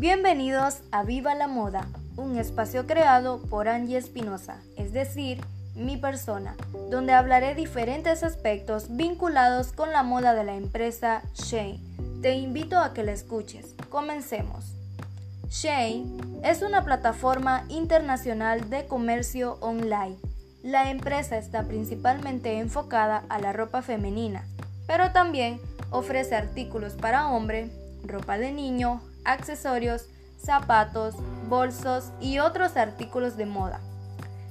Bienvenidos a Viva la Moda, un espacio creado por Angie Espinosa, es decir, mi persona, donde hablaré diferentes aspectos vinculados con la moda de la empresa Shane. Te invito a que la escuches. Comencemos. Shane es una plataforma internacional de comercio online. La empresa está principalmente enfocada a la ropa femenina, pero también ofrece artículos para hombre, ropa de niño, accesorios, zapatos, bolsos y otros artículos de moda.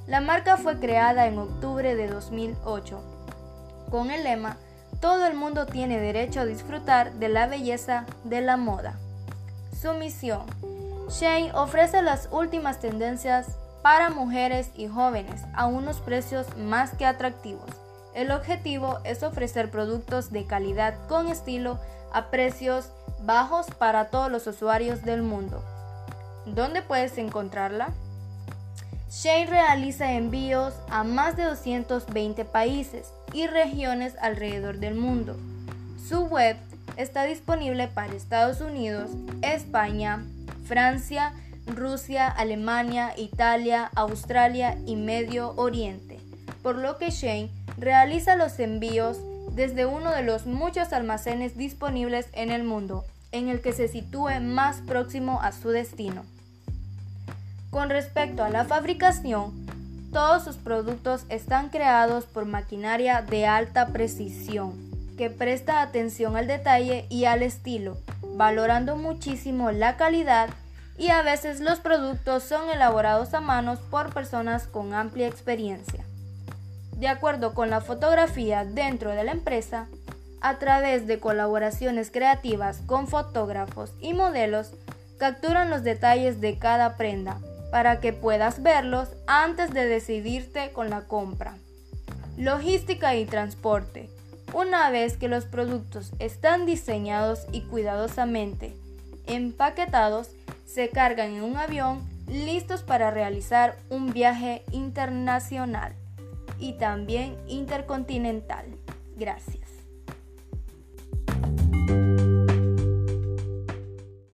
La marca fue creada en octubre de 2008 con el lema Todo el mundo tiene derecho a disfrutar de la belleza de la moda. Su misión. Shane ofrece las últimas tendencias para mujeres y jóvenes a unos precios más que atractivos. El objetivo es ofrecer productos de calidad con estilo a precios bajos para todos los usuarios del mundo. ¿Dónde puedes encontrarla? Shane realiza envíos a más de 220 países y regiones alrededor del mundo. Su web está disponible para Estados Unidos, España, Francia, Rusia, Alemania, Italia, Australia y Medio Oriente, por lo que Shane realiza los envíos desde uno de los muchos almacenes disponibles en el mundo, en el que se sitúe más próximo a su destino. Con respecto a la fabricación, todos sus productos están creados por maquinaria de alta precisión, que presta atención al detalle y al estilo, valorando muchísimo la calidad y a veces los productos son elaborados a manos por personas con amplia experiencia de acuerdo con la fotografía dentro de la empresa, a través de colaboraciones creativas con fotógrafos y modelos, capturan los detalles de cada prenda para que puedas verlos antes de decidirte con la compra. Logística y transporte. Una vez que los productos están diseñados y cuidadosamente empaquetados, se cargan en un avión listos para realizar un viaje internacional y también intercontinental. Gracias.